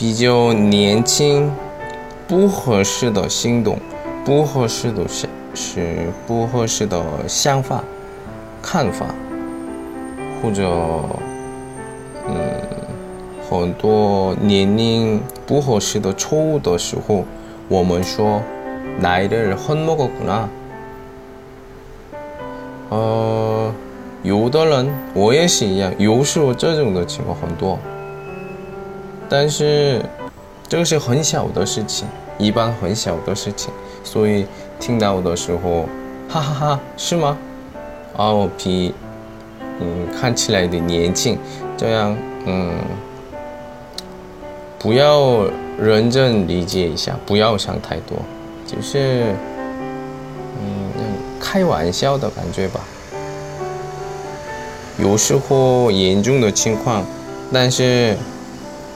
比较年轻，不合适的行动，不合适的想是不合适的想法、看法，或者嗯，很多年龄不合适的错误的时候，我们说나이를헛먹었구 나。 呃，有的人我也是一样，有时候这种的情况很多， 但是这个是很小的事情，一般很小的事情，所以听到的时候，哈哈哈，是吗？哦，比嗯看起来的年轻，这样嗯，不要认真理解一下，不要想太多，就是嗯开玩笑的感觉吧。有时候严重的情况，但是